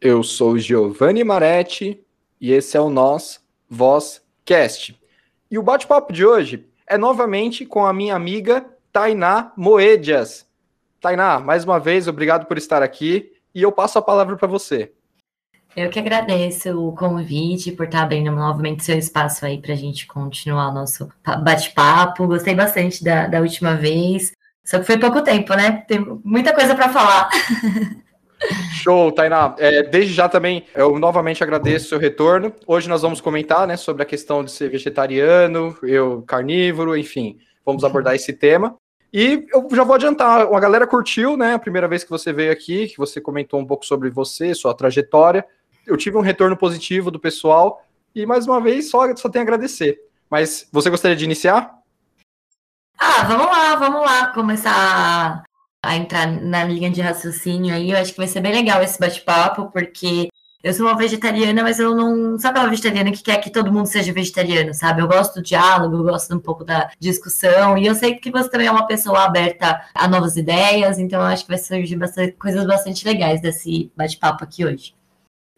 Eu sou Giovanni Maretti e esse é o Nós Voz Cast. E o bate-papo de hoje é novamente com a minha amiga Tainá Moedias. Tainá, mais uma vez, obrigado por estar aqui e eu passo a palavra para você. Eu que agradeço o convite por estar abrindo novamente seu espaço aí para a gente continuar o nosso bate-papo. Gostei bastante da, da última vez, só que foi pouco tempo, né? Tem muita coisa para falar. Show, Tainá. É, desde já também, eu novamente agradeço o seu retorno. Hoje nós vamos comentar né, sobre a questão de ser vegetariano, eu carnívoro, enfim, vamos abordar esse tema. E eu já vou adiantar, a galera curtiu, né? A primeira vez que você veio aqui, que você comentou um pouco sobre você, sua trajetória. Eu tive um retorno positivo do pessoal e mais uma vez só, só tenho a agradecer. Mas você gostaria de iniciar? Ah, vamos lá, vamos lá começar a entrar na linha de raciocínio aí. Eu acho que vai ser bem legal esse bate-papo, porque eu sou uma vegetariana, mas eu não sou aquela vegetariana que quer que todo mundo seja vegetariano, sabe? Eu gosto do diálogo, eu gosto um pouco da discussão, e eu sei que você também é uma pessoa aberta a novas ideias, então eu acho que vai surgir bastante, coisas bastante legais desse bate-papo aqui hoje.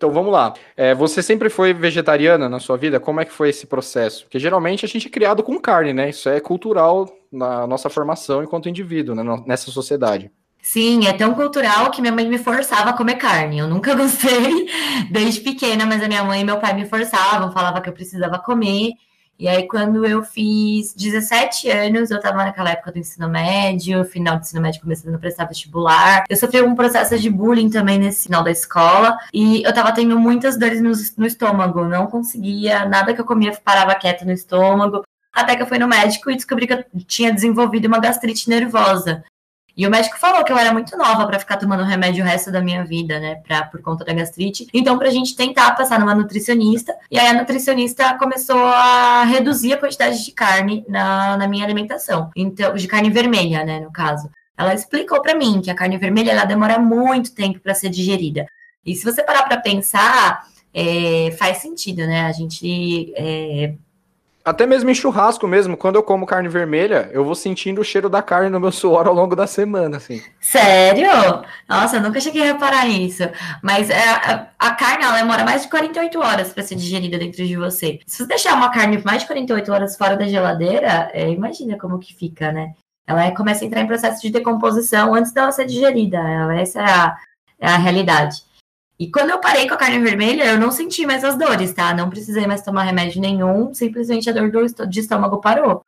Então vamos lá. É, você sempre foi vegetariana na sua vida? Como é que foi esse processo? Porque geralmente a gente é criado com carne, né? Isso é cultural na nossa formação enquanto indivíduo, né? nessa sociedade. Sim, é tão cultural que minha mãe me forçava a comer carne. Eu nunca gostei desde pequena, mas a minha mãe e meu pai me forçavam, falava que eu precisava comer. E aí, quando eu fiz 17 anos, eu estava naquela época do ensino médio, final do ensino médio, começando a prestar vestibular. Eu sofri um processo de bullying também nesse final da escola. E eu estava tendo muitas dores no, no estômago. Não conseguia, nada que eu comia parava quieto no estômago. Até que eu fui no médico e descobri que eu tinha desenvolvido uma gastrite nervosa. E o médico falou que eu era muito nova para ficar tomando remédio o resto da minha vida, né, pra, por conta da gastrite. Então, pra gente tentar passar numa nutricionista. E aí a nutricionista começou a reduzir a quantidade de carne na, na minha alimentação. Então, de carne vermelha, né, no caso. Ela explicou para mim que a carne vermelha ela demora muito tempo para ser digerida. E se você parar para pensar, é, faz sentido, né? A gente é, até mesmo em churrasco mesmo, quando eu como carne vermelha, eu vou sentindo o cheiro da carne no meu suor ao longo da semana, assim. Sério? Nossa, eu nunca cheguei a reparar isso. Mas é, a, a, carne, ela demora mais de 48 horas para ser digerida dentro de você. Se você deixar uma carne mais de 48 horas fora da geladeira, é, imagina como que fica, né? Ela começa a entrar em processo de decomposição antes dela ser digerida. Essa é a, é a realidade. E quando eu parei com a carne vermelha, eu não senti mais as dores, tá? Não precisei mais tomar remédio nenhum, simplesmente a dor do, de estômago parou.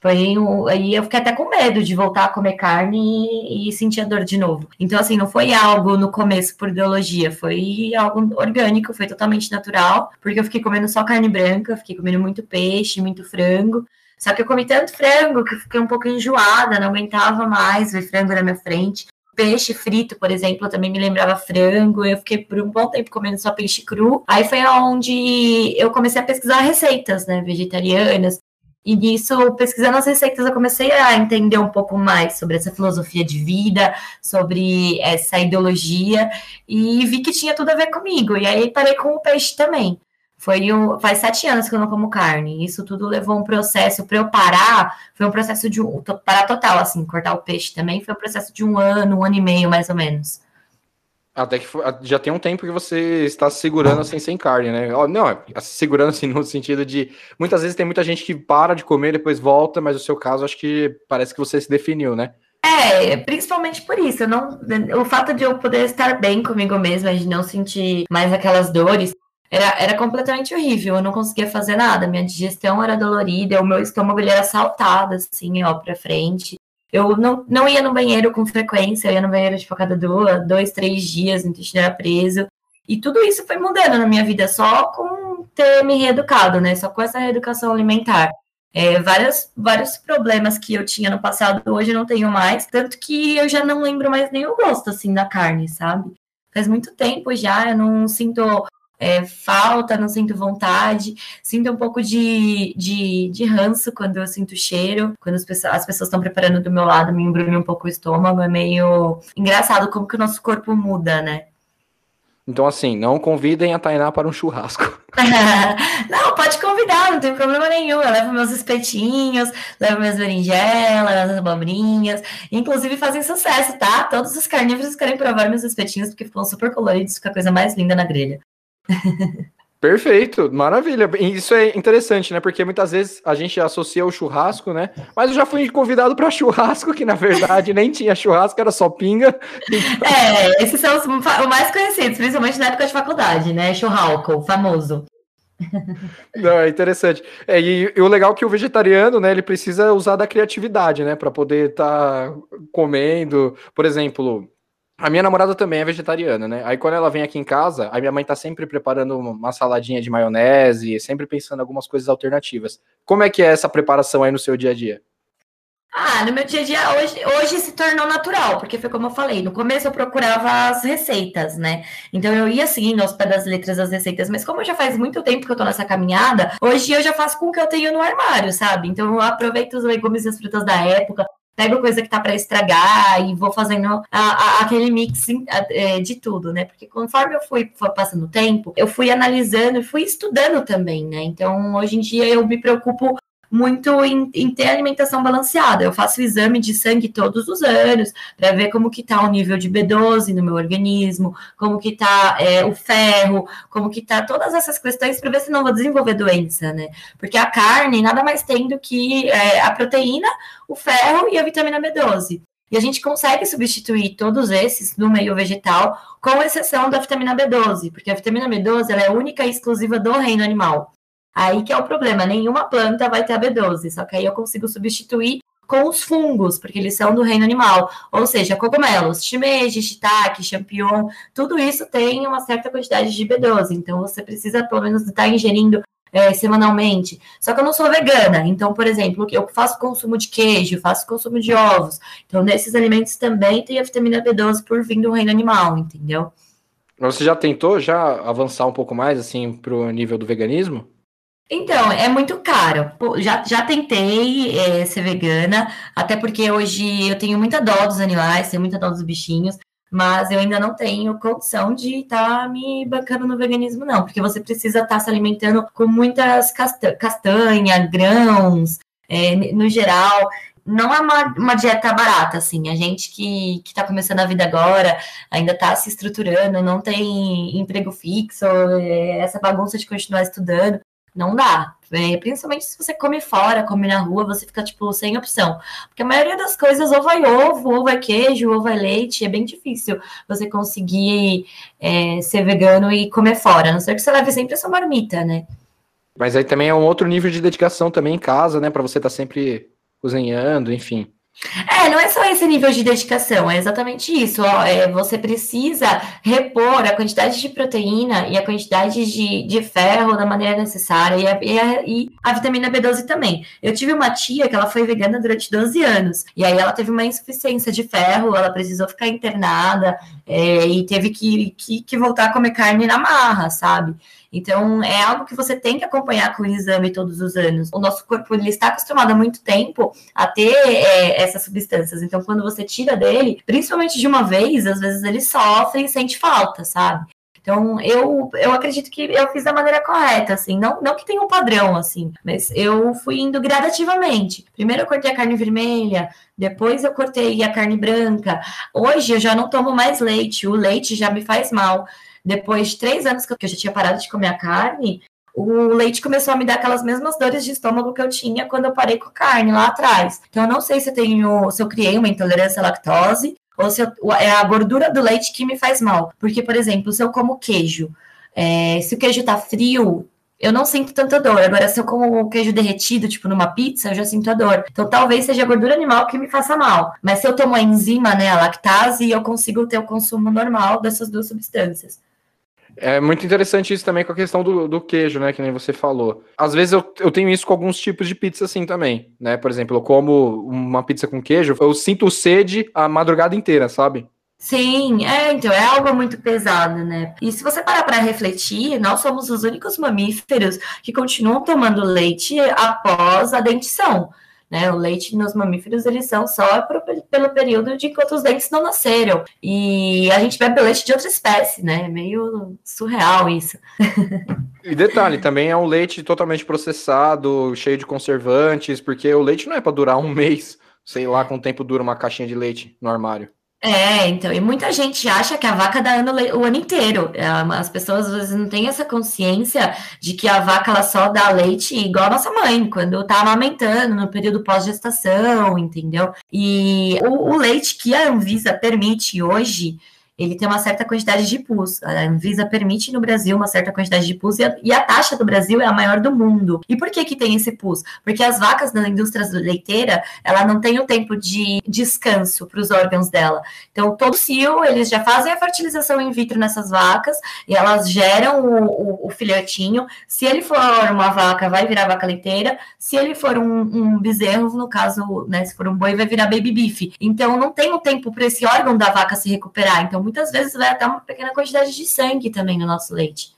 Foi um, aí eu fiquei até com medo de voltar a comer carne e, e, sentir a dor de novo. Então, assim, não foi algo no começo por ideologia, foi algo orgânico, foi totalmente natural, porque eu fiquei comendo só carne branca, fiquei comendo muito peixe, muito frango. Só que eu comi tanto frango que fiquei um pouco enjoada, não aguentava mais ver frango na minha frente peixe frito, por exemplo, também me lembrava frango. Eu fiquei por um bom tempo comendo só peixe cru. Aí foi onde eu comecei a pesquisar receitas, né, vegetarianas. E nisso, pesquisando as receitas, eu comecei a entender um pouco mais sobre essa filosofia de vida, sobre essa ideologia, e vi que tinha tudo a ver comigo. E aí parei com o peixe também. Foi um, faz sete anos que eu não como carne. Isso tudo levou um processo para eu parar. Foi um processo de um parar total, assim, cortar o peixe também. Foi um processo de um ano, um ano e meio, mais ou menos. Até que já tem um tempo que você está se segurando assim sem carne, né? Não, é, segurando assim no sentido de muitas vezes tem muita gente que para de comer depois volta, mas no seu caso acho que parece que você se definiu, né? É, principalmente por isso. Não, o fato de eu poder estar bem comigo mesma, de não sentir mais aquelas dores, era, era completamente horrível, eu não conseguia fazer nada, minha digestão era dolorida, o meu estômago ele era saltado, assim, ó, pra frente. Eu não, não ia no banheiro com frequência, eu ia no banheiro, tipo, a cada dois, dois três dias, o intestino era preso. E tudo isso foi mudando na minha vida, só com ter me reeducado, né? Só com essa reeducação alimentar. É, vários, vários problemas que eu tinha no passado, hoje eu não tenho mais. Tanto que eu já não lembro mais nem o gosto, assim, da carne, sabe? Faz muito tempo já, eu não sinto é, falta, não sinto vontade, sinto um pouco de, de, de ranço quando eu sinto cheiro, quando as pessoas as pessoas estão preparando do meu lado, me embrulha um pouco o estômago, é meio engraçado como que o nosso corpo muda, né? Então, assim, não convidem a Tainá para um churrasco. não, pode convidar, não tem problema nenhum. Eu levo meus espetinhos, levo minhas berinjelas, as abobrinhas. Inclusive fazem sucesso, tá? Todos os carnívoros querem provar meus espetinhos porque ficam super coloridos, fica a coisa mais linda na grelha. Perfeito, maravilha. Isso é interessante, né? Porque muitas vezes a gente associa o churrasco, né? Mas eu já fui convidado para churrasco, que na verdade nem tinha churrasco, era só pinga. É, esses são os mais conhecidos, principalmente na época de faculdade, né? Churrasco, famoso. Não, é interessante. É, e, e, o legal é que o vegetariano, né, ele precisa usar da criatividade, né, para poder estar tá comendo. Por exemplo, a minha namorada também é vegetariana, né? Aí quando ela vem aqui em casa, a minha mãe tá sempre preparando uma saladinha de maionese, sempre pensando em algumas coisas alternativas. Como é que é essa preparação aí no seu dia a dia? Ah, no meu dia a dia hoje, hoje se tornou natural, porque foi como eu falei, no começo eu procurava as receitas, né? Então eu ia seguindo aos pés das letras as receitas, mas como já faz muito tempo que eu tô nessa caminhada, hoje eu já faço com o que eu tenho no armário, sabe? Então eu aproveito os legumes e as frutas da época, pego coisa que tá para estragar e vou fazendo a, a, aquele mix é, de tudo, né? Porque conforme eu fui passando o tempo, eu fui analisando e fui estudando também, né? Então, hoje em dia eu me preocupo muito em, em, ter alimentação balanceada. Eu faço o exame de sangue todos os anos para ver como que está o nível de B12 no meu organismo, como que está é, o ferro, como que está todas essas questões para ver se não vou desenvolver doença, né? Porque a carne nada mais tem do que é, a proteína, o ferro e a vitamina B12. E a gente consegue substituir todos esses no meio vegetal, com exceção da vitamina B12, porque a vitamina B12 ela é única e exclusiva do reino animal. Aí que é o problema, nenhuma planta vai ter a B12, só que aí eu consigo substituir com os fungos, porque eles são do reino animal, ou seja, cogumelos, shimeji, shiitake, champignon, tudo isso tem uma certa quantidade de B12, então você precisa pelo menos estar ingerindo é, semanalmente. Só que eu não sou vegana, então, por exemplo, eu faço consumo de queijo, faço consumo de ovos, então nesses alimentos também tem a vitamina B12 por vir do reino animal, entendeu? Você já tentou já avançar um pouco mais assim para o nível do veganismo? Então, é muito caro. Já, já tentei é, ser vegana, até porque hoje eu tenho muita dó dos animais, tenho muita dó dos bichinhos, mas eu ainda não tenho condição de estar tá me bancando no veganismo, não, porque você precisa estar tá se alimentando com muitas castanhas, castanha, grãos, é, no geral. Não é uma, uma, dieta barata, assim. A gente que, que tá começando a vida agora, ainda está se estruturando, não tem emprego fixo, é, essa bagunça de continuar estudando. Não dá. É, principalmente se você come fora, come na rua, você fica, tipo, sem opção. Porque a maioria das coisas ou vai ovo, ou vai queijo, ou vai leite. É bem difícil você conseguir é, ser vegano e comer fora. A não ser que você leve sempre a sua marmita, né? Mas aí também é um outro nível de dedicação também em casa, né? Para você estar tá sempre cozinhando, enfim. É, não é só esse nível de dedicação, é exatamente isso. Ó, é, você precisa repor a quantidade de proteína e a quantidade de, de ferro da maneira necessária e a, e, a, e a, vitamina B12 também. Eu tive uma tia que ela foi vegana durante 12 anos e aí ela teve uma insuficiência de ferro, ela precisou ficar internada é, e teve que, que, que voltar a comer carne na marra, sabe? Então, é algo que você tem que acompanhar com o exame todos os anos. O nosso corpo ele está acostumado há muito tempo a ter é, essas substâncias. Então, quando você tira dele, principalmente de uma vez, às vezes ele sofre e sente falta, sabe? Então, eu, eu acredito que eu fiz da maneira correta, assim, não, não que tenha um padrão, assim, mas eu fui indo gradativamente. Primeiro eu cortei a carne vermelha, depois eu cortei a carne branca. Hoje eu já não tomo mais leite, o leite já me faz mal. Depois de três anos que eu já tinha parado de comer a carne, o leite começou a me dar aquelas mesmas dores de estômago que eu tinha quando eu parei com a carne lá atrás. Então, eu não sei se eu tenho, se eu criei uma intolerância à lactose ou se eu, é a gordura do leite que me faz mal. Porque, por exemplo, se eu como queijo, é, se o queijo tá frio, eu não sinto tanta dor. Agora, se eu como queijo derretido, tipo numa pizza, eu já sinto a dor. Então, talvez seja a gordura animal que me faça mal. Mas se eu tomo a enzima, né, a lactase, eu consigo ter o consumo normal dessas duas substâncias. É muito interessante isso também com a questão do, do queijo, né? Que nem você falou. Às vezes eu, eu tenho isso com alguns tipos de pizza assim também, né? Por exemplo, eu como uma pizza com queijo, eu sinto sede a madrugada inteira, sabe? Sim, é, então é algo muito pesado, né? E se você parar para refletir, nós somos os únicos mamíferos que continuam tomando leite após a dentição. Né? O leite nos mamíferos, eles são só pro, pelo período de enquanto os dentes não nasceram. E a gente bebe leite de outra espécie, né? É meio surreal isso. E detalhe, também é um leite totalmente processado, cheio de conservantes, porque o leite não é para durar um mês, sei lá quanto tempo dura uma caixinha de leite no armário. É, então, e muita gente acha que a vaca dá ano, o ano inteiro. É, as pessoas às vezes não têm essa consciência de que a vaca ela só dá leite igual a nossa mãe, quando tá amamentando, no período pós-gestação, entendeu? E o, o leite que a Anvisa permite hoje ele tem uma certa quantidade de pus. A Anvisa permite no Brasil uma certa quantidade de pus e a, e a, taxa do Brasil é a maior do mundo. E por que que tem esse pus? Porque as vacas da indústria leiteira, ela não tem o tempo de descanso para os órgãos dela. Então, todo cio, eles já fazem a fertilização in vitro nessas vacas e elas geram o, o, o filhotinho. Se ele for uma vaca, vai virar vaca leiteira. Se ele for um, um bezerro, no caso, né, se for um boi, vai virar baby beef. Então, não tem o tempo para esse órgão da vaca se recuperar. Então, muitas vezes vai até uma pequena quantidade de sangue também no nosso leite.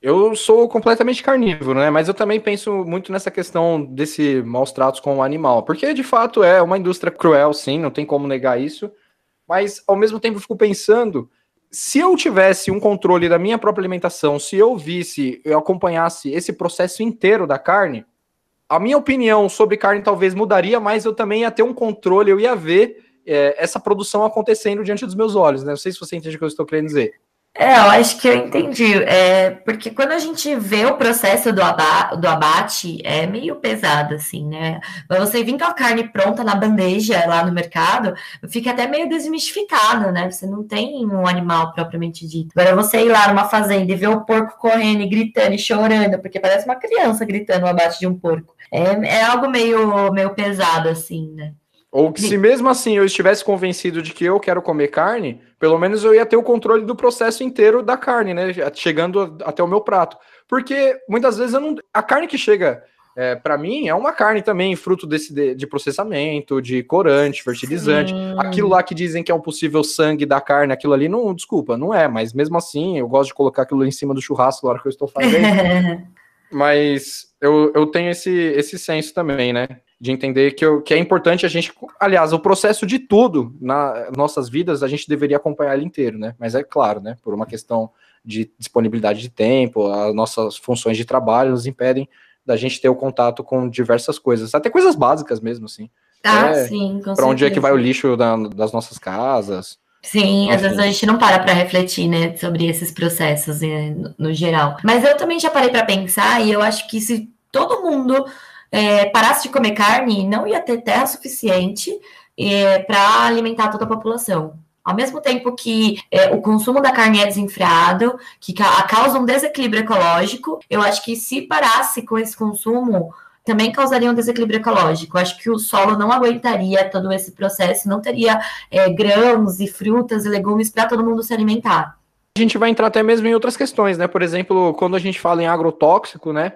Eu sou completamente carnívoro, né? Mas eu também penso muito nessa questão desse maus tratos com o animal. Porque, de fato, é uma indústria cruel, sim, não tem como negar isso. Mas, ao mesmo tempo, eu fico pensando, se eu tivesse um controle da minha própria alimentação, se eu visse, eu acompanhasse esse processo inteiro da carne, a minha opinião sobre carne talvez mudaria, mas eu também ia ter um controle, eu ia ver é, essa produção acontecendo diante dos meus olhos, né? Não sei se você entende o que eu estou querendo dizer. É, eu acho que eu entendi. É, porque quando a gente vê o processo do, aba do abate, é meio pesado, assim, né? Você vir com a carne pronta na bandeja lá no mercado, fica até meio desmistificado, né? Você não tem um animal propriamente dito. Agora, você ir lá numa fazenda e ver o porco correndo e gritando e chorando, porque parece uma criança gritando o abate de um porco. É, é algo meio, meio pesado, assim, né? Ou que se mesmo assim eu estivesse convencido de que eu quero comer carne, pelo menos eu ia ter o controle do processo inteiro da carne, né? Chegando até o meu prato. Porque muitas vezes eu não. A carne que chega é, para mim é uma carne também, fruto desse de, de processamento, de corante, fertilizante. Sim. Aquilo lá que dizem que é um possível sangue da carne, aquilo ali não, desculpa, não é, mas mesmo assim eu gosto de colocar aquilo em cima do churrasco na hora que eu estou fazendo. mas eu, eu tenho esse, esse senso também, né? De entender que, eu, que é importante a gente, aliás, o processo de tudo nas nossas vidas, a gente deveria acompanhar ele inteiro, né? Mas é claro, né? Por uma questão de disponibilidade de tempo, as nossas funções de trabalho nos impedem da gente ter o contato com diversas coisas, até coisas básicas mesmo, assim. Ah, é, sim, Para onde é que vai o lixo da, das nossas casas? Sim, Enfim. às vezes a gente não para para refletir, né, sobre esses processos né, no geral. Mas eu também já parei para pensar e eu acho que se todo mundo é, parasse de comer carne, não ia ter terra suficiente é, para alimentar toda a população. Ao mesmo tempo que é, o consumo da carne é desenfreado, que ca causa um desequilíbrio ecológico, eu acho que se parasse com esse consumo, também causaria um desequilíbrio ecológico. Eu acho que o solo não aguentaria todo esse processo, não teria é, grãos e frutas e legumes para todo mundo se alimentar. A gente vai entrar até mesmo em outras questões, né? Por exemplo, quando a gente fala em agrotóxico, né?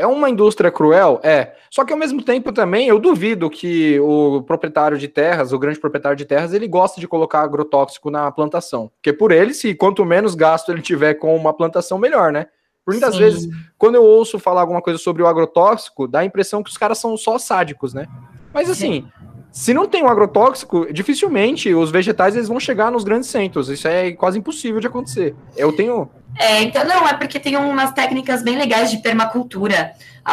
É uma indústria cruel? É. Só que ao mesmo tempo também eu duvido que o proprietário de terras, o grande proprietário de terras, ele gosta de colocar agrotóxico na plantação. Porque por ele, se quanto menos gasto ele tiver com uma plantação, melhor, né? Por muitas Sim. vezes, quando eu ouço falar alguma coisa sobre o agrotóxico, dá a impressão que os caras são só sádicos, né? Mas assim, se não tem um agrotóxico, dificilmente os vegetais eles vão chegar nos grandes centros. Isso é quase impossível de acontecer. Eu tenho é, então, não, é porque tem umas técnicas bem legais de permacultura,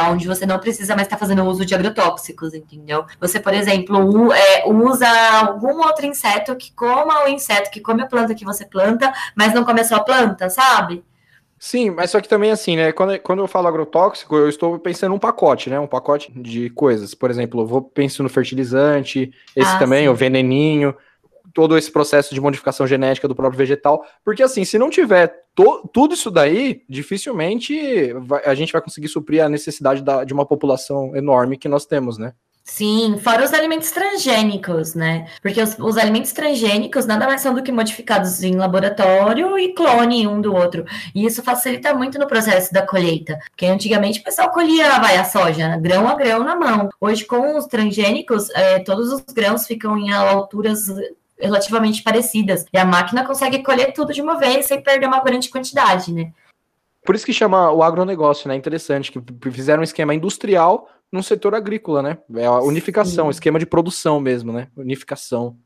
onde você não precisa mais estar fazendo uso de agrotóxicos, entendeu? Você, por exemplo, é, usa algum outro inseto que coma o inseto que come a planta que você planta, mas não come a sua planta, sabe? Sim, mas só que também assim, né? Quando, quando eu falo agrotóxico, eu estou pensando um pacote, né? Um pacote de coisas. Por exemplo, eu vou pensando no fertilizante, esse ah, também, sim. o veneninho todo esse processo de modificação genética do próprio vegetal, porque assim, se não tiver to, tudo isso daí, dificilmente vai, a gente vai conseguir suprir a necessidade da, de uma população enorme que nós temos, né? Sim, fora os alimentos transgênicos, né? Porque os, os, alimentos transgênicos nada mais são do que modificados em laboratório e clone um do outro. E isso facilita muito no processo da colheita. Porque antigamente o pessoal colhia vai, a soja, né? grão a grão na mão. Hoje, com os transgênicos, é, todos os grãos ficam em alturas relativamente parecidas. E a máquina consegue colher tudo de uma vez sem perder uma grande quantidade, né? Por isso que chama o agronegócio, né? Interessante, que fizeram um esquema industrial no setor agrícola, né? É a unificação, Sim. esquema de produção mesmo, né? Unificação.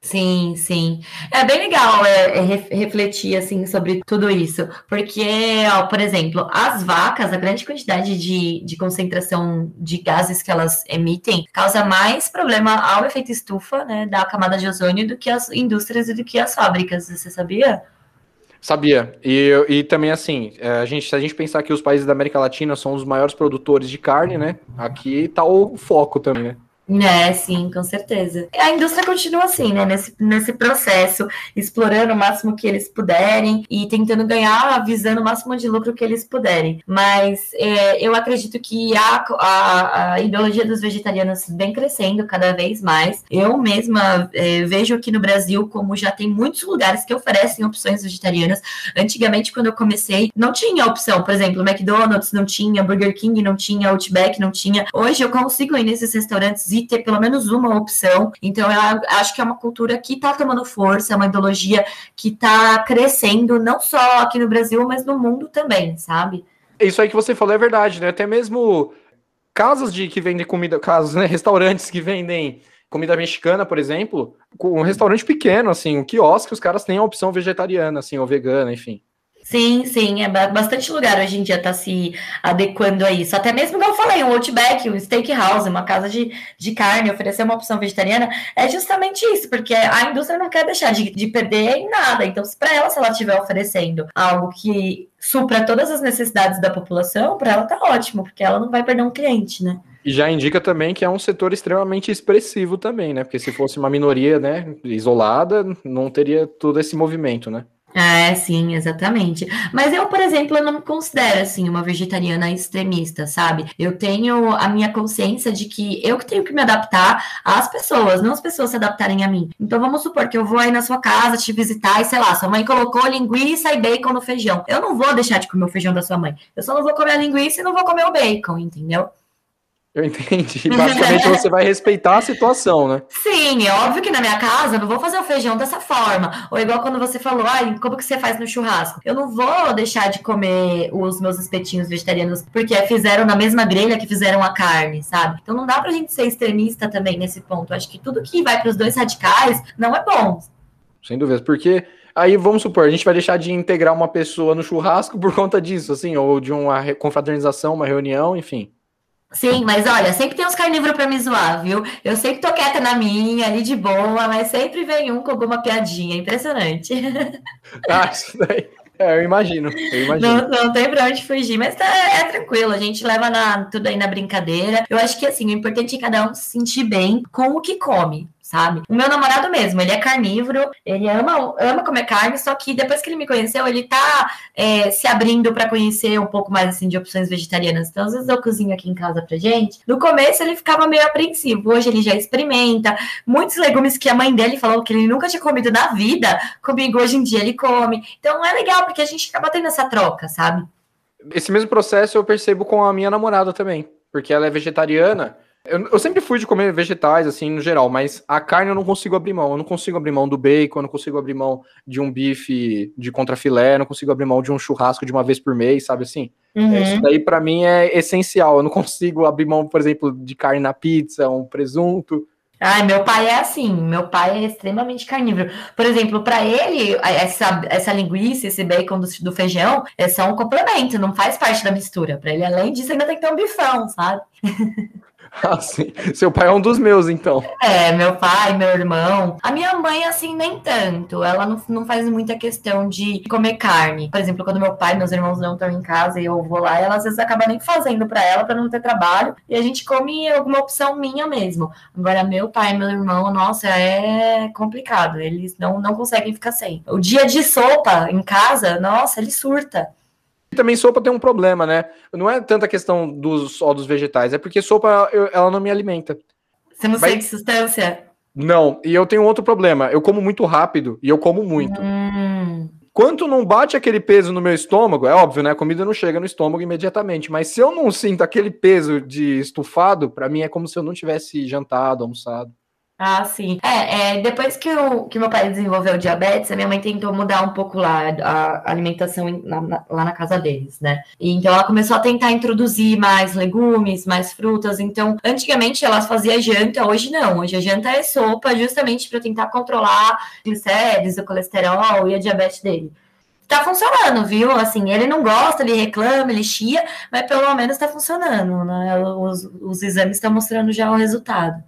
Sim, sim. É bem legal é, é, refletir assim sobre tudo isso, porque, ó, por exemplo, as vacas, a grande quantidade de, de concentração de gases que elas emitem causa mais problema ao efeito estufa, né, da camada de ozônio do que as indústrias e do que as fábricas. Você sabia? Sabia. E, e também, assim, é, a gente, se a gente pensar que os países da América Latina são os maiores produtores de carne, né? Aqui tá o foco também, né? É, sim, com certeza. A indústria continua assim, né? Nesse, nesse processo, explorando o máximo que eles puderem e tentando ganhar, visando o máximo de lucro que eles puderem. Mas é, eu acredito que a, a, a, ideologia dos vegetarianos vem crescendo cada vez mais. Eu mesma é, vejo aqui no Brasil como já tem muitos lugares que oferecem opções vegetarianas. Antigamente, quando eu comecei, não tinha opção. Por exemplo, McDonald's não tinha, Burger King não tinha, Outback não tinha. Hoje eu consigo ir nesses restaurantes ter pelo menos uma opção. Então, eu acho que é uma cultura que está tomando força, é uma ideologia que está crescendo, não só aqui no Brasil, mas no mundo também, sabe? Isso aí que você falou é verdade, né? Até mesmo casas de que vendem comida, casas, né? Restaurantes que vendem comida mexicana, por exemplo, um restaurante pequeno, assim, um quiosque, os caras têm a opção vegetariana, assim, ou vegana, enfim. Sim, sim, é bastante lugar hoje em dia está se adequando a isso. Até mesmo, como eu falei, um Outback, um Steakhouse, uma casa de, de carne, oferecer uma opção vegetariana, é justamente isso, porque a indústria não quer deixar de, de perder em nada. Então, para ela, se ela estiver oferecendo algo que supra todas as necessidades da população, para ela tá ótimo, porque ela não vai perder um cliente, né? E já indica também que é um setor extremamente expressivo também, né? Porque se fosse uma minoria, né, isolada, não teria todo esse movimento, né? É, sim, exatamente. Mas eu, por exemplo, eu não me considero assim uma vegetariana extremista, sabe? Eu tenho a minha consciência de que eu que tenho que me adaptar às pessoas, não as pessoas se adaptarem a mim. Então vamos supor que eu vou aí na sua casa te visitar e sei lá, sua mãe colocou linguiça e bacon no feijão. Eu não vou deixar de comer o feijão da sua mãe. Eu só não vou comer a linguiça e não vou comer o bacon, entendeu? Eu entendi. Basicamente você vai respeitar a situação, né? Sim, é óbvio que na minha casa eu não vou fazer o feijão dessa forma. Ou igual quando você falou, ai, como que você faz no churrasco? Eu não vou deixar de comer os meus espetinhos vegetarianos porque fizeram na mesma grelha que fizeram a carne, sabe? Então não dá pra gente ser extremista também nesse ponto. Eu acho que tudo que vai para os dois radicais não é bom. Sem dúvida, porque aí vamos supor, a gente vai deixar de integrar uma pessoa no churrasco por conta disso, assim, ou de uma confraternização, uma reunião, enfim. Sim, mas olha, sempre tem uns carnívoros para me zoar, viu? Eu sempre tô quieta na minha, ali de boa, mas sempre vem um com alguma piadinha. Impressionante. Ah, isso daí. É, eu imagino. Eu imagino. Não, não tem pra onde fugir, mas tá, é tranquilo. A gente leva na, tudo aí na brincadeira. Eu acho que assim, o importante é cada um se sentir bem com o que come sabe? O meu namorado mesmo, ele é carnívoro, ele ama, ama comer carne, só que depois que ele me conheceu, ele tá é, se abrindo para conhecer um pouco mais assim de opções vegetarianas. Então, às vezes eu cozinho aqui em casa pra gente. No começo ele ficava meio apreensivo, hoje ele já experimenta. Muitos legumes que a mãe dele falou que ele nunca tinha comido na vida, comigo hoje em dia ele come. Então é legal, porque a gente acaba tendo essa troca, sabe? Esse mesmo processo eu percebo com a minha namorada também, porque ela é vegetariana. Eu, eu, sempre fui de comer vegetais, assim, no geral, mas a carne eu não consigo abrir mão. Eu não consigo abrir mão do bacon, eu não consigo abrir mão de um bife de contrafilé, eu não consigo abrir mão de um churrasco de uma vez por mês, sabe assim? Uhum. Isso daí para mim é essencial. Eu não consigo abrir mão, por exemplo, de carne na pizza, um presunto. Ai, meu pai é assim, meu pai é extremamente carnívoro. Por exemplo, para ele, essa, essa linguiça, esse bacon do, do, feijão é só um complemento, não faz parte da mistura. Para ele, além disso, ainda tem que ter um bifão, sabe? Ah, sim. Seu pai é um dos meus, então. É, meu pai, meu irmão. A minha mãe, assim, nem tanto. Ela não, não faz muita questão de comer carne. Por exemplo, quando meu pai e meus irmãos não estão em casa e eu vou lá, ela às vezes acaba nem fazendo para ela, para não ter trabalho. E a gente come alguma opção minha mesmo. Agora, meu pai e meu irmão, nossa, é complicado. Eles não, não conseguem ficar sem. O dia de sopa em casa, nossa, ele surta. E também sopa tem um problema, né? Não é tanta questão dos, só dos vegetais, é porque sopa eu, ela não me alimenta. Você não Mas... sente substância? Não, e eu tenho outro problema. Eu como muito rápido e eu como muito. Hum. Quanto não bate aquele peso no meu estômago, é óbvio, né? A comida não chega no estômago imediatamente, mas se eu não sinto aquele peso de estufado, para mim é como se eu não tivesse jantado, almoçado. Ah, sim. É, é, depois que, o, que meu pai desenvolveu diabetes, a minha mãe tentou mudar um pouco lá a alimentação em, na, na, lá na casa deles, né? E, então ela começou a tentar introduzir mais legumes, mais frutas. Então, antigamente elas faziam janta, hoje não. Hoje a janta é sopa, justamente para tentar controlar glicérides, o colesterol e a diabetes dele tá funcionando, viu? Assim, ele não gosta, ele reclama, ele chia, mas pelo menos tá funcionando, né? Os, os exames estão mostrando já o resultado.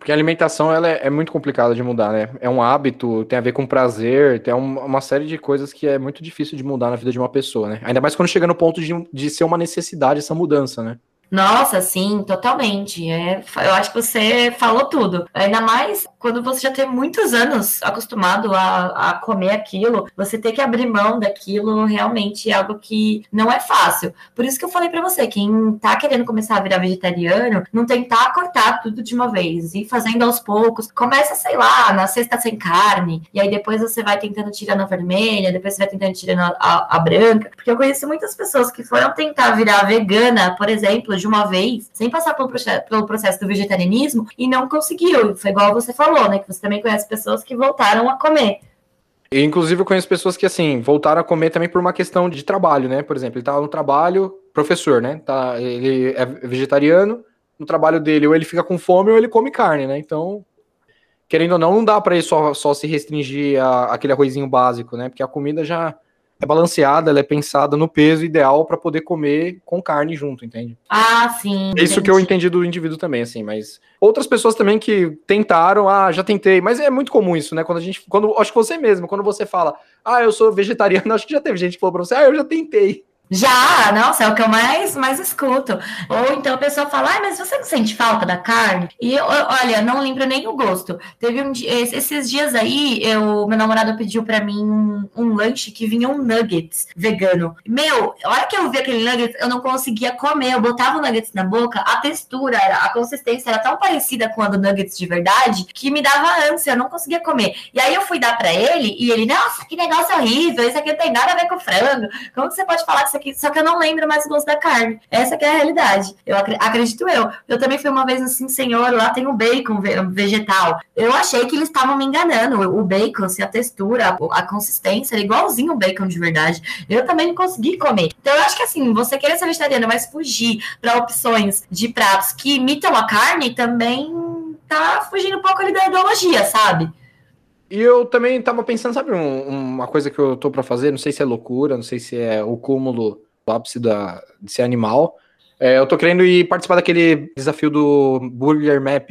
Porque a alimentação ela é, é, muito complicada de mudar, né? É um hábito, tem a ver com prazer, tem um, uma série de coisas que é muito difícil de mudar na vida de uma pessoa, né? Ainda mais quando chega no ponto de, de ser uma necessidade essa mudança, né? Nossa, sim, totalmente. É, eu acho que você falou tudo. Ainda mais quando você já tem muitos anos acostumado a, a comer aquilo, você ter que abrir mão daquilo realmente é algo que não é fácil. Por isso que eu falei para você, quem tá querendo começar a virar vegetariano, não tentar cortar tudo de uma vez, ir fazendo aos poucos. Começa, sei lá, na sexta sem carne, e aí depois você vai tentando tirar na vermelha, depois você vai tentando tirar na, a, a branca. Porque eu conheço muitas pessoas que foram tentar virar vegana, por exemplo, de uma vez, sem passar pelo processo, pelo processo do vegetarianismo, e não conseguiu. Foi igual você falou, né? Que você também conhece pessoas que voltaram a comer. Inclusive, eu conheço pessoas que, assim, voltaram a comer também por uma questão de trabalho, né? Por exemplo, ele estava no trabalho, professor, né? Tá, ele é vegetariano, no trabalho dele, ou ele fica com fome ou ele come carne, né? Então, querendo ou não, não dá para ele só, só se restringir a, aquele arrozinho básico, né? Porque a comida já é balanceada, ela é pensada no peso ideal para poder comer com carne junto, entende? Ah, sim. É isso entendi. que eu entendi do indivíduo também, assim, mas outras pessoas também que tentaram, ah, já tentei, mas é muito comum isso, né? Quando a gente, quando acho que você mesmo, quando você fala, ah, eu sou vegetariano, acho que já teve gente que falou para você, ah, eu já tentei. Já, nossa, é o que eu mais, mais escuto. Ou então a pessoa fala, ah, mas você não sente falta da carne? E eu, olha, não lembro nem o gosto. Teve um dia, esses dias aí, eu, meu namorado pediu para mim um, um, lanche que vinha um nuggets vegano. Meu, a hora que eu vi aquele nuggets, eu não conseguia comer. Eu botava o nuggets na boca, a textura, a consistência era tão parecida com a do nuggets de verdade que me dava ânsia, eu não conseguia comer. E aí eu fui dar para ele e ele, nossa, que negócio horrível, isso aqui não tem nada a ver com frango. Como que você pode falar que isso aqui, só que eu não lembro mais o gosto da carne. Essa é a realidade. Eu acredito eu. Eu também fui uma vez assim, senhor, lá tem um bacon vegetal. Eu achei que eles estavam me enganando. O bacon, assim, a textura, a consistência era igualzinho o bacon de verdade. Eu também não consegui comer. Então eu acho que assim, você querer ser vegetariano, mas fugir para opções de pratos que imitam a carne também tá fugindo um pouco ali da ideologia, sabe? E eu também tava pensando, sabe, um, uma coisa que eu tô para fazer, não sei se é loucura, não sei se é o cúmulo do ápice da, de ser animal. É, eu tô querendo ir participar daquele desafio do Burger Map,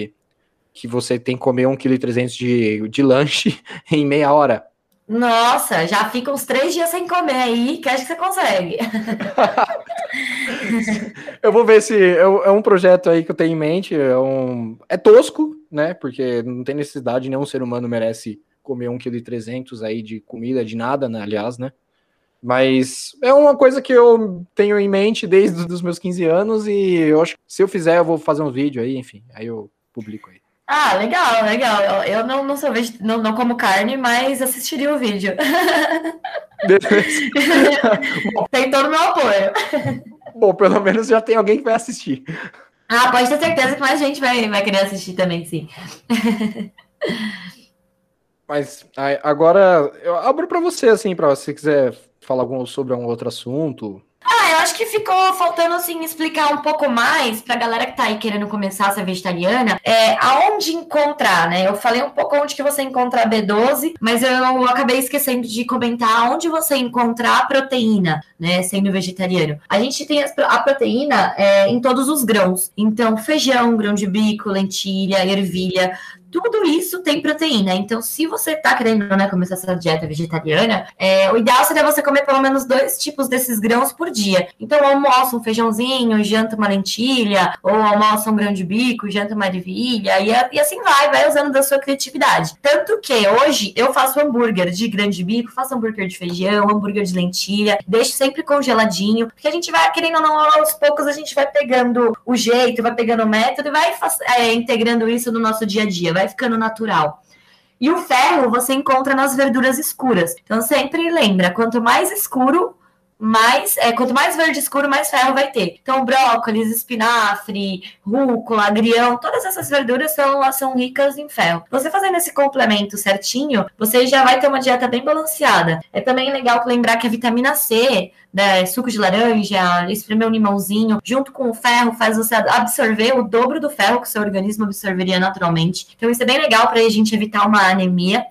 que você tem que comer 1,3 kg de, de lanche em meia hora. Nossa, já fica uns três dias sem comer aí, que acho que você consegue. eu vou ver se é, é, um projeto aí que eu tenho em mente. É, um, é tosco, né? Porque não tem necessidade, nenhum ser humano merece comer 1,3 kg aí de comida, de nada, né, aliás, né? Mas é uma coisa que eu tenho em mente desde os meus 15 anos e eu acho que se eu fizer, eu vou fazer um vídeo aí, enfim, aí eu publico aí. Ah, legal, legal. Eu, eu não, não, sou veg... não, não como carne, mas assistiria o vídeo. tem todo o meu apoio. Bom, pelo menos já tem alguém que vai assistir. Ah, pode ter certeza que mais gente vai, vai querer assistir também, sim. Mas agora eu abro para você, assim, para você quiser falar algum, sobre um outro assunto. Ah, eu acho que ficou faltando, assim, explicar um pouco mais pra galera que tá aí querendo começar a ser vegetariana, é, aonde encontrar, né? Eu falei um pouco onde que você encontra a B12, mas eu acabei esquecendo de comentar onde você encontrar a proteína, né, sendo vegetariano. A gente tem a proteína é, em todos os grãos. Então, feijão, grão de bico, lentilha, ervilha, tudo isso tem proteína. Então, se você tá querendo né, começar essa dieta vegetariana, é, o ideal seria você comer pelo menos dois tipos desses grãos por dia. Então, almoça um feijãozinho, janta uma lentilha, ou almoça um grão de bico, janta uma ervilha, e, e assim vai, vai usando da sua criatividade. Tanto que hoje eu faço hambúrguer de grão de bico, faço hambúrguer de feijão, hambúrguer de lentilha, deixo sempre congeladinho, porque a gente vai, querendo ou não, aos poucos a gente vai pegando o jeito, vai pegando o método e vai é, integrando isso no nosso dia a dia vai ficando natural. E o ferro você encontra nas verduras escuras. Então sempre lembra, quanto mais escuro, mais, é, quanto mais verde escuro, mais ferro vai ter. Então, brócolis, espinafre, rúcula, agrião, todas essas verduras são, são ricas em ferro. Você fazendo esse complemento certinho, você já vai ter uma dieta bem balanceada. É também legal lembrar que a vitamina C, né, suco de laranja, espremer um limãozinho, junto com o ferro, faz você absorver o dobro do ferro que o seu organismo absorveria naturalmente. Então, isso é bem legal para a gente evitar uma anemia.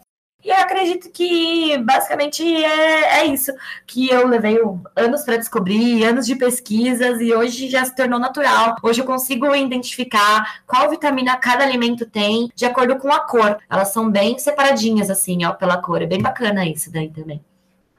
E eu acredito que basicamente é, é isso que eu levei anos para descobrir, anos de pesquisas, e hoje já se tornou natural. Hoje eu consigo identificar qual vitamina cada alimento tem de acordo com a cor. Elas são bem separadinhas, assim, ó, pela cor. É bem bacana isso daí também.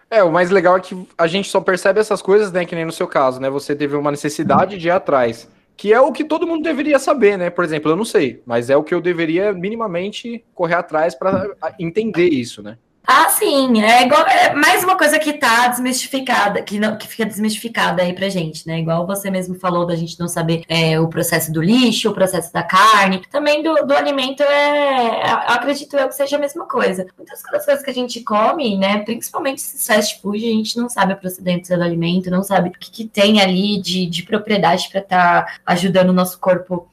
É, o mais legal é que a gente só percebe essas coisas, né? Que nem no seu caso, né? Você teve uma necessidade de ir atrás que é o que todo mundo deveria saber, né? Por exemplo, eu não sei, mas é o que eu deveria minimamente correr atrás para entender isso, né? Ah, sim, é igual é mais uma coisa que tá desmistificada, que não que fica desmistificada aí pra gente, né? Igual você mesmo falou da gente não saber é, o processo do lixo, o processo da carne, também do, do alimento é, acredito eu que seja a mesma coisa. Muitas das coisas que a gente come, né? Principalmente esses fast food, a gente não sabe a procedência do alimento, não sabe o que, que tem ali de, de propriedade para estar tá ajudando o nosso corpo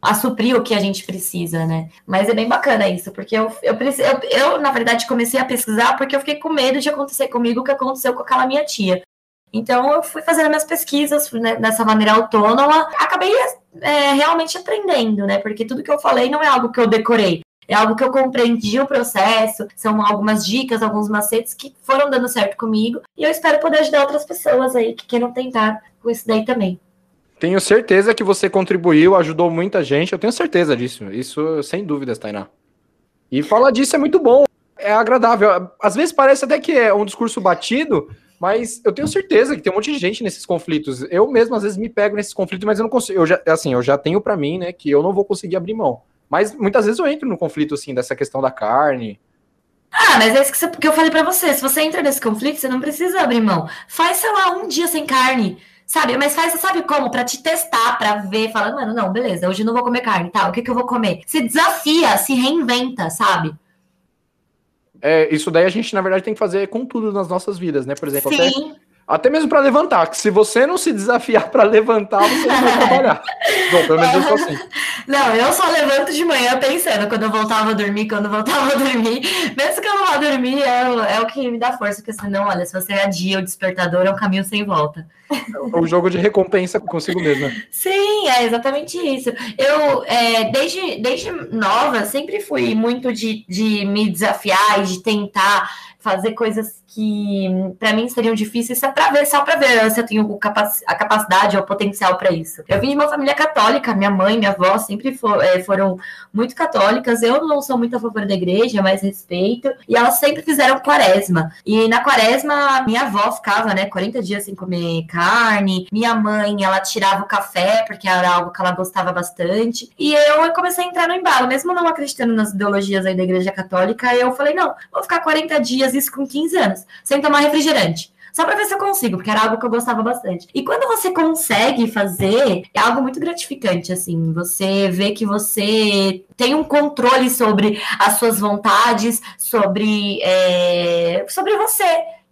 a suprir o que a gente precisa, né? Mas é bem bacana isso, porque eu, eu, eu, eu, na verdade, comecei a pesquisar porque eu fiquei com medo de acontecer comigo o que aconteceu com aquela minha tia. Então, eu fui fazendo minhas pesquisas né, dessa maneira autônoma, acabei é, realmente aprendendo, né? Porque tudo que eu falei não é algo que eu decorei, é algo que eu compreendi o processo, são algumas dicas, alguns macetes que foram dando certo comigo, e eu espero poder ajudar outras pessoas aí que queiram tentar com isso daí também. Tenho certeza que você contribuiu, ajudou muita gente. Eu tenho certeza disso. Isso sem dúvidas, Tainá. E falar disso é muito bom. É agradável. Às vezes parece até que é um discurso batido, mas eu tenho certeza que tem um monte de gente nesses conflitos. Eu mesmo às vezes me pego nesses conflitos, mas eu não consigo. Eu já, assim, eu já tenho para mim, né, que eu não vou conseguir abrir mão. Mas muitas vezes eu entro no conflito assim dessa questão da carne. Ah, mas é isso que, você, que eu falei para você. Se você entra nesse conflito, você não precisa abrir mão. Faz, sei lá, um dia sem carne. Sabe, mas faz, sabe como? Para te testar, para ver, falando, mano, não, beleza, hoje não vou comer carne, tá? O que, que eu vou comer? Se desafia, se reinventa, sabe? É, isso daí a gente, na verdade, tem que fazer com tudo nas nossas vidas, né? Por exemplo, Sim. até até mesmo para levantar, que se você não se desafiar para levantar, você não vai trabalhar. Bom, pelo menos eu sou assim. Não, eu só levanto de manhã pensando quando eu voltava a dormir, quando eu voltava a dormir. Mesmo que eu não vá dormir, é, é o que me dá força, porque senão, olha, se você adia o despertador, é um caminho sem volta. É um jogo de recompensa consigo mesmo. Sim, é exatamente isso. Eu, é, desde, desde nova, sempre fui muito de, de me desafiar e de tentar fazer coisas que para mim seriam difíceis só para ver, só para ver se eu tenho a capacidade ou potencial para isso. Eu vim de uma família católica, minha mãe, minha avó sempre for, é, foram muito católicas. Eu não sou muito a favor da igreja, mas respeito. E elas sempre fizeram quaresma. E na quaresma, minha avó ficava, né, 40 dias sem comer carne. Minha mãe, ela tirava o café, porque era algo que ela gostava bastante. E eu comecei a entrar no embalo, mesmo não acreditando nas ideologias aí da igreja católica, eu falei, não, vou ficar 40 dias, isso com 15 anos sem tomar refrigerante. Só para ver se eu consigo, porque era algo que eu gostava bastante. E quando você consegue fazer, é algo muito gratificante, assim. Você vê que você tem um controle sobre as suas vontades, sobre, é, sobre você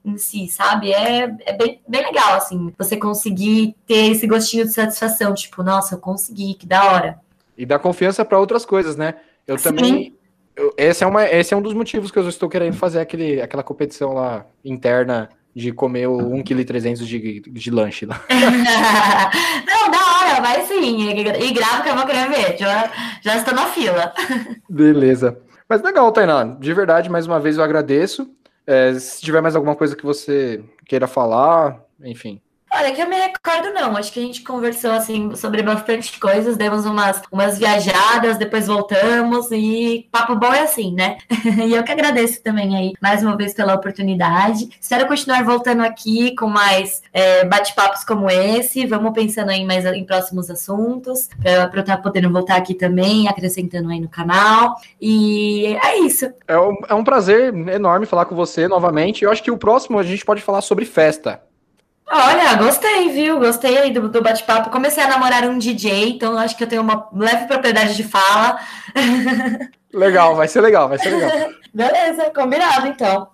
em si, sabe? É, é bem, bem legal, assim, você conseguir ter esse gostinho de satisfação, tipo, nossa, eu consegui, que da hora. E dá confiança para outras coisas, né? Eu Sim. também esse é, uma, esse é um dos motivos que eu estou querendo fazer aquele, aquela competição lá interna de comer o 1,3 kg de, de lanche lá. Não, da hora, vai sim. E grava que eu vou querer ver. Já, já estou na fila. Beleza. Mas legal, Tainá. De verdade, mais uma vez eu agradeço. É, se tiver mais alguma coisa que você queira falar, enfim. Olha, que eu me recordo não. Acho que a gente conversou assim sobre bastante coisas, demos umas, umas viajadas, depois voltamos e papo bom é assim, né? e eu que agradeço também aí mais uma vez pela oportunidade. Espero continuar voltando aqui com mais é, bate-papos como esse. Vamos pensando aí mais em próximos assuntos para eu estar podendo voltar aqui também, acrescentando aí no canal. E é isso. É um, é um prazer enorme falar com você novamente. Eu acho que o próximo a gente pode falar sobre festa. Olha, gostei, viu? Gostei aí do, do bate-papo. Comecei a namorar um DJ, então acho que eu tenho uma leve propriedade de fala. Legal, vai ser legal, vai ser legal. Beleza, combinado então.